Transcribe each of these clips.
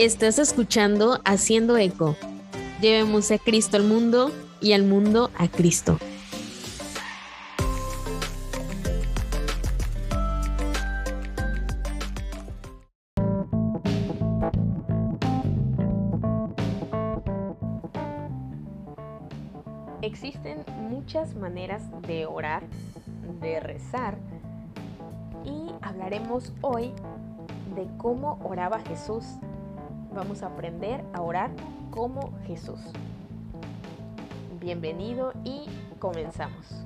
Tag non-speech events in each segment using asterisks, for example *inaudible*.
Estás escuchando Haciendo Eco. Llevemos a Cristo al mundo y al mundo a Cristo. Existen muchas maneras de orar, de rezar, y hablaremos hoy de cómo oraba Jesús vamos a aprender a orar como Jesús. Bienvenido y comenzamos.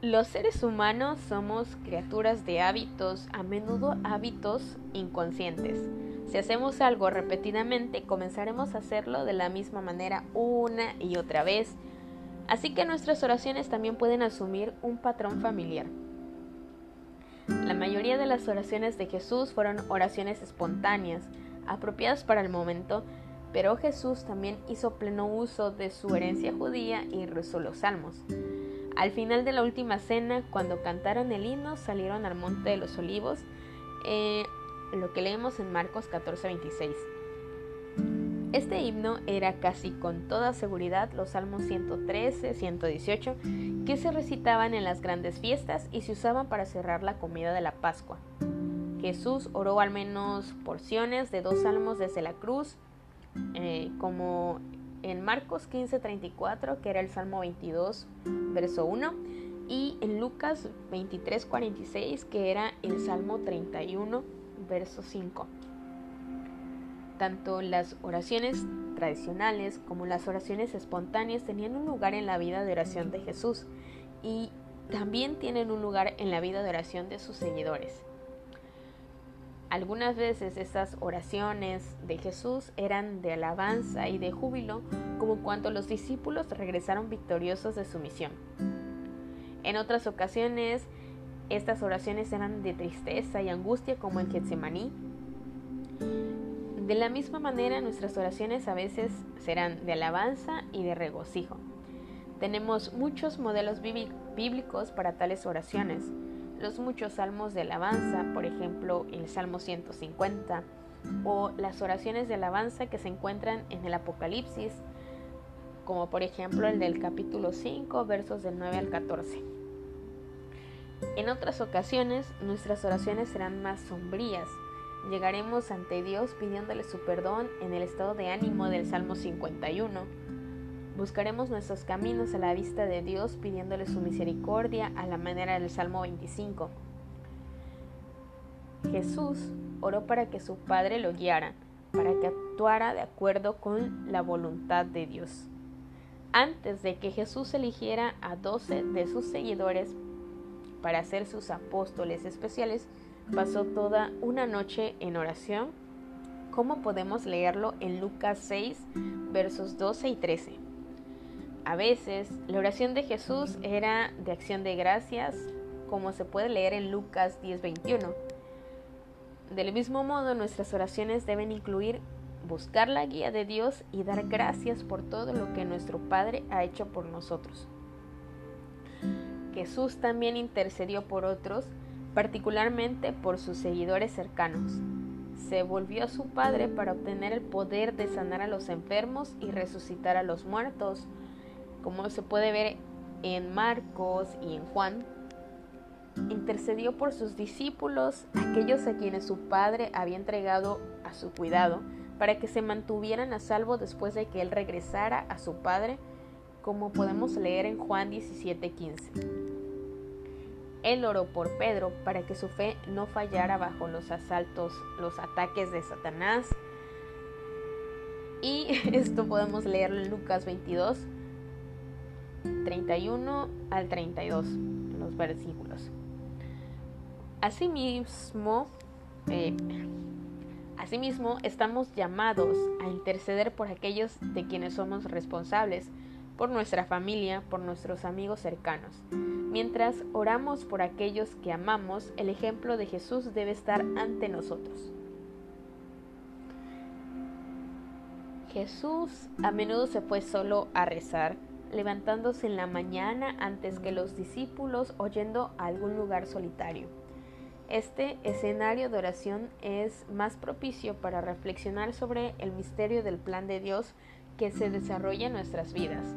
Los seres humanos somos criaturas de hábitos, a menudo hábitos inconscientes. Si hacemos algo repetidamente, comenzaremos a hacerlo de la misma manera una y otra vez. Así que nuestras oraciones también pueden asumir un patrón familiar. La mayoría de las oraciones de Jesús fueron oraciones espontáneas, apropiadas para el momento, pero Jesús también hizo pleno uso de su herencia judía y rezó los salmos. Al final de la última cena, cuando cantaron el himno, salieron al monte de los olivos, eh, lo que leemos en Marcos 14:26. Este himno era casi con toda seguridad los salmos 113, 118, que se recitaban en las grandes fiestas y se usaban para cerrar la comida de la Pascua. Jesús oró al menos porciones de dos salmos desde la cruz, eh, como en Marcos 15:34, que era el Salmo 22, verso 1, y en Lucas 23:46, que era el Salmo 31, verso 5. Tanto las oraciones tradicionales como las oraciones espontáneas tenían un lugar en la vida de oración de Jesús y también tienen un lugar en la vida de oración de sus seguidores. Algunas veces estas oraciones de Jesús eran de alabanza y de júbilo, como cuando los discípulos regresaron victoriosos de su misión. En otras ocasiones, estas oraciones eran de tristeza y angustia, como en Getsemaní. De la misma manera, nuestras oraciones a veces serán de alabanza y de regocijo. Tenemos muchos modelos bíblicos para tales oraciones los muchos salmos de alabanza, por ejemplo el Salmo 150, o las oraciones de alabanza que se encuentran en el Apocalipsis, como por ejemplo el del capítulo 5, versos del 9 al 14. En otras ocasiones, nuestras oraciones serán más sombrías. Llegaremos ante Dios pidiéndole su perdón en el estado de ánimo del Salmo 51 Buscaremos nuestros caminos a la vista de Dios pidiéndole su misericordia a la manera del Salmo 25. Jesús oró para que su Padre lo guiara, para que actuara de acuerdo con la voluntad de Dios. Antes de que Jesús eligiera a doce de sus seguidores para ser sus apóstoles especiales, pasó toda una noche en oración, como podemos leerlo en Lucas 6, versos 12 y 13. A veces la oración de Jesús era de acción de gracias, como se puede leer en Lucas 10:21. Del mismo modo, nuestras oraciones deben incluir buscar la guía de Dios y dar gracias por todo lo que nuestro Padre ha hecho por nosotros. Jesús también intercedió por otros, particularmente por sus seguidores cercanos. Se volvió a su Padre para obtener el poder de sanar a los enfermos y resucitar a los muertos, como se puede ver en Marcos y en Juan, intercedió por sus discípulos, aquellos a quienes su padre había entregado a su cuidado, para que se mantuvieran a salvo después de que él regresara a su padre, como podemos leer en Juan 17:15. Él oró por Pedro para que su fe no fallara bajo los asaltos, los ataques de Satanás. Y *laughs* esto podemos leerlo en Lucas 22, 31 al 32, los versículos. Asimismo, eh, asimismo, estamos llamados a interceder por aquellos de quienes somos responsables, por nuestra familia, por nuestros amigos cercanos. Mientras oramos por aquellos que amamos, el ejemplo de Jesús debe estar ante nosotros. Jesús a menudo se fue solo a rezar levantándose en la mañana antes que los discípulos oyendo a algún lugar solitario. Este escenario de oración es más propicio para reflexionar sobre el misterio del plan de Dios que se desarrolla en nuestras vidas,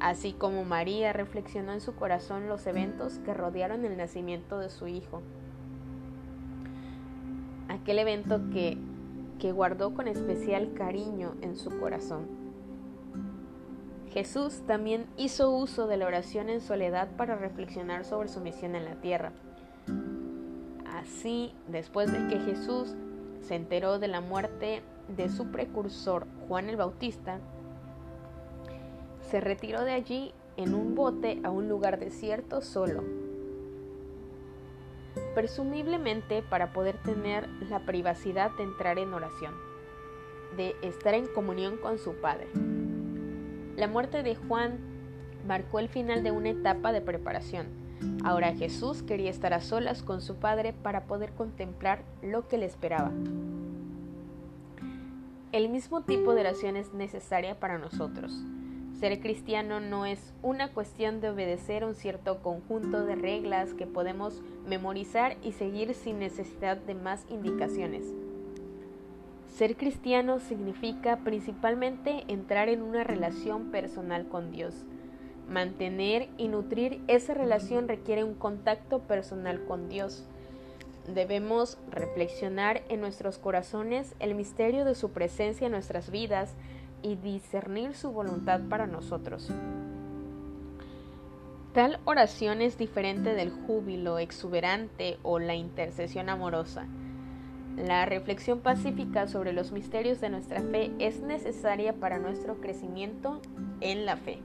así como María reflexionó en su corazón los eventos que rodearon el nacimiento de su hijo. Aquel evento que, que guardó con especial cariño en su corazón. Jesús también hizo uso de la oración en soledad para reflexionar sobre su misión en la tierra. Así, después de que Jesús se enteró de la muerte de su precursor Juan el Bautista, se retiró de allí en un bote a un lugar desierto solo, presumiblemente para poder tener la privacidad de entrar en oración, de estar en comunión con su Padre. La muerte de Juan marcó el final de una etapa de preparación Ahora Jesús quería estar a solas con su Padre para poder contemplar lo que le esperaba. El mismo tipo de oración es necesaria para nosotros. Ser cristiano no es una cuestión de obedecer un cierto conjunto de reglas que podemos memorizar y seguir sin necesidad de más indicaciones. Ser cristiano significa principalmente entrar en una relación personal con Dios Mantener y nutrir esa relación requiere un contacto personal con Dios. Debemos reflexionar en nuestros corazones el misterio de su presencia en nuestras vidas y discernir su voluntad para nosotros. Tal oración es diferente del júbilo exuberante o la intercesión amorosa. La reflexión pacífica sobre los misterios de nuestra fe es necesaria para nuestro crecimiento en la fe.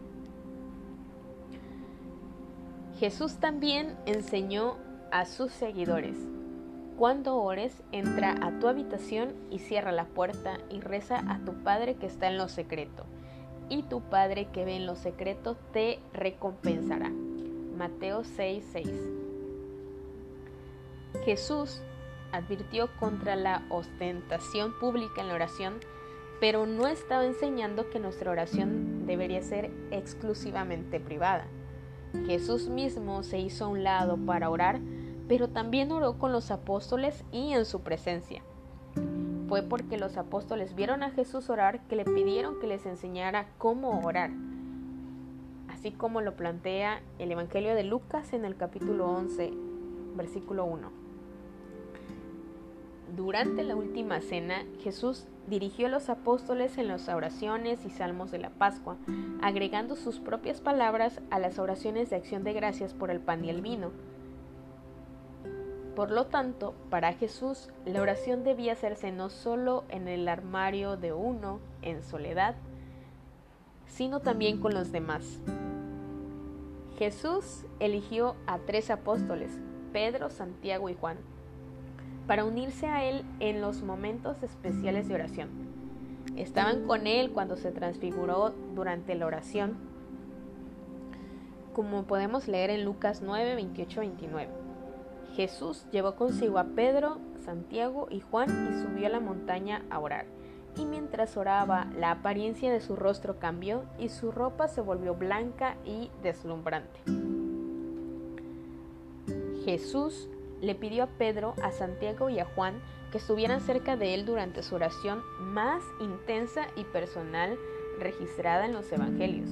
Jesús también enseñó a sus seguidores, cuando ores, entra a tu habitación y cierra la puerta y reza a tu Padre que está en lo secreto, y tu Padre que ve en lo secreto te recompensará. Mateo 6:6 Jesús advirtió contra la ostentación pública en la oración, pero no estaba enseñando que nuestra oración debería ser exclusivamente privada. Jesús mismo se hizo a un lado para orar, pero también oró con los apóstoles y en su presencia. Fue porque los apóstoles vieron a Jesús orar que le pidieron que les enseñara cómo orar, así como lo plantea el Evangelio de Lucas en el capítulo 11, versículo 1. Durante la última cena, Jesús dirigió a los apóstoles en las oraciones y salmos de la Pascua, agregando sus propias palabras a las oraciones de acción de gracias por el pan y el vino. Por lo tanto, para Jesús, la oración debía hacerse no solo en el armario de uno, en soledad, sino también con los demás. Jesús eligió a tres apóstoles, Pedro, Santiago y Juan para unirse a Él en los momentos especiales de oración. Estaban con Él cuando se transfiguró durante la oración, como podemos leer en Lucas 9, 28, 29. Jesús llevó consigo a Pedro, Santiago y Juan y subió a la montaña a orar. Y mientras oraba, la apariencia de su rostro cambió y su ropa se volvió blanca y deslumbrante. Jesús le pidió a Pedro, a Santiago y a Juan que estuvieran cerca de él durante su oración más intensa y personal registrada en los Evangelios,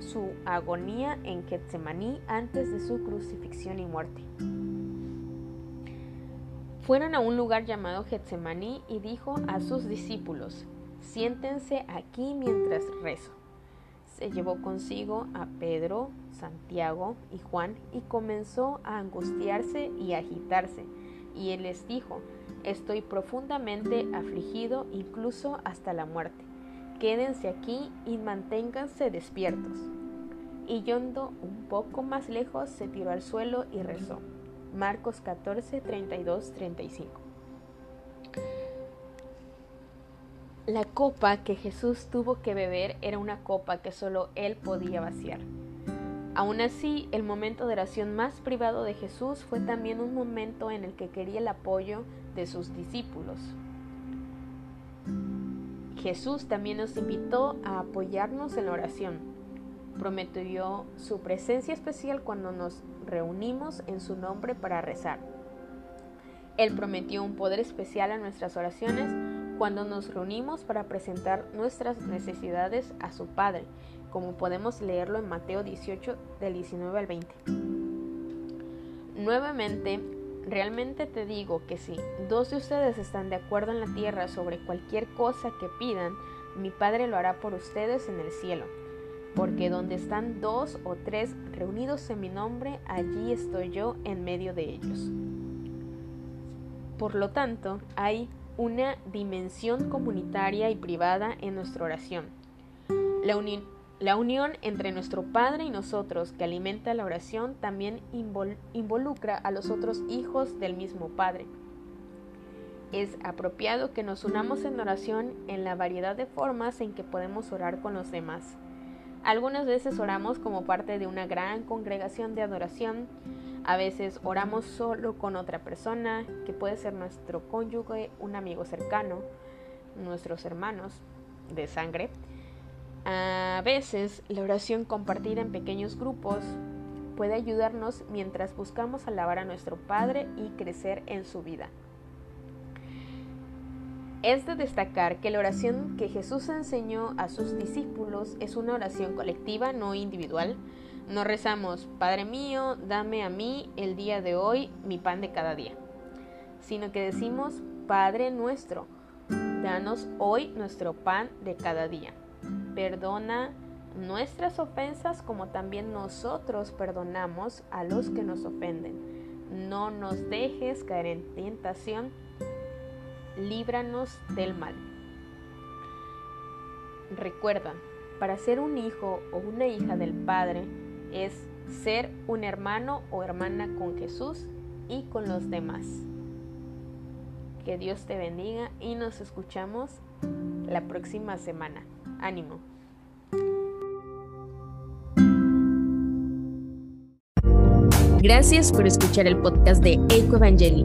su agonía en Getsemaní antes de su crucifixión y muerte. Fueron a un lugar llamado Getsemaní y dijo a sus discípulos, siéntense aquí mientras rezo se llevó consigo a Pedro, Santiago y Juan y comenzó a angustiarse y agitarse. Y él les dijo, estoy profundamente afligido incluso hasta la muerte. Quédense aquí y manténganse despiertos. Y yendo un poco más lejos, se tiró al suelo y rezó. Marcos 14, 32, 35. La copa que Jesús tuvo que beber era una copa que solo Él podía vaciar. Aún así, el momento de oración más privado de Jesús fue también un momento en el que quería el apoyo de sus discípulos. Jesús también nos invitó a apoyarnos en la oración. Prometió su presencia especial cuando nos reunimos en su nombre para rezar. Él prometió un poder especial a nuestras oraciones cuando nos reunimos para presentar nuestras necesidades a su Padre, como podemos leerlo en Mateo 18 del 19 al 20. Nuevamente, realmente te digo que si dos de ustedes están de acuerdo en la tierra sobre cualquier cosa que pidan, mi Padre lo hará por ustedes en el cielo. Porque donde están dos o tres reunidos en mi nombre, allí estoy yo en medio de ellos. Por lo tanto, hay una dimensión comunitaria y privada en nuestra oración. La, unión entre nuestro Padre y nosotros que alimenta la oración también involucra a los otros hijos del mismo Padre. Es apropiado que nos unamos en oración en la variedad de formas en que podemos orar con los demás. Algunas veces oramos como parte de una gran congregación de adoración, a veces oramos solo con otra persona, que puede ser nuestro cónyuge, un amigo cercano, nuestros hermanos de sangre. A veces la oración compartida en pequeños grupos puede ayudarnos mientras buscamos alabar a nuestro Padre y crecer en su vida. Es de destacar que la oración que Jesús enseñó a sus discípulos es una oración colectiva, no individual, no rezamos, Padre mío, dame a mí el día de hoy mi pan de cada día, sino que decimos, Padre nuestro, danos hoy nuestro pan de cada día. Perdona nuestras ofensas como también nosotros perdonamos a los que nos ofenden. No nos dejes caer en tentación, líbranos del mal. Recuerda, para ser un hijo o una hija del Padre, es ser un hermano o hermana con Jesús y con los demás. Que Dios te bendiga y nos escuchamos la próxima semana. Ánimo. Gracias por escuchar el podcast de Eco Evangeli.